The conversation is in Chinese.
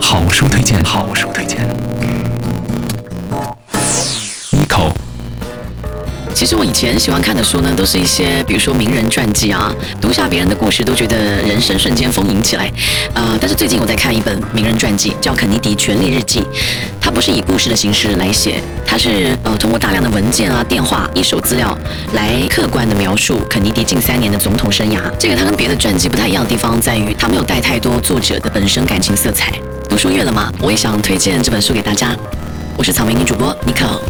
好书推荐，好书推荐。Nico，其实我以前喜欢看的书呢，都是一些比如说名人传记啊，读下别人的故事，都觉得人生瞬间丰盈起来。呃，但是最近我在看一本名人传记，叫《肯尼迪权力日记》，它不是以故事的形式来写，它是呃通过大量的文件啊、电话、一手资料来客观的描述肯尼迪近三年的总统生涯。这个它跟别的传记不太一样的地方在于，它没有带太多作者的本身感情色彩。书月了吗？我也想推荐这本书给大家。我是草莓女主播妮可。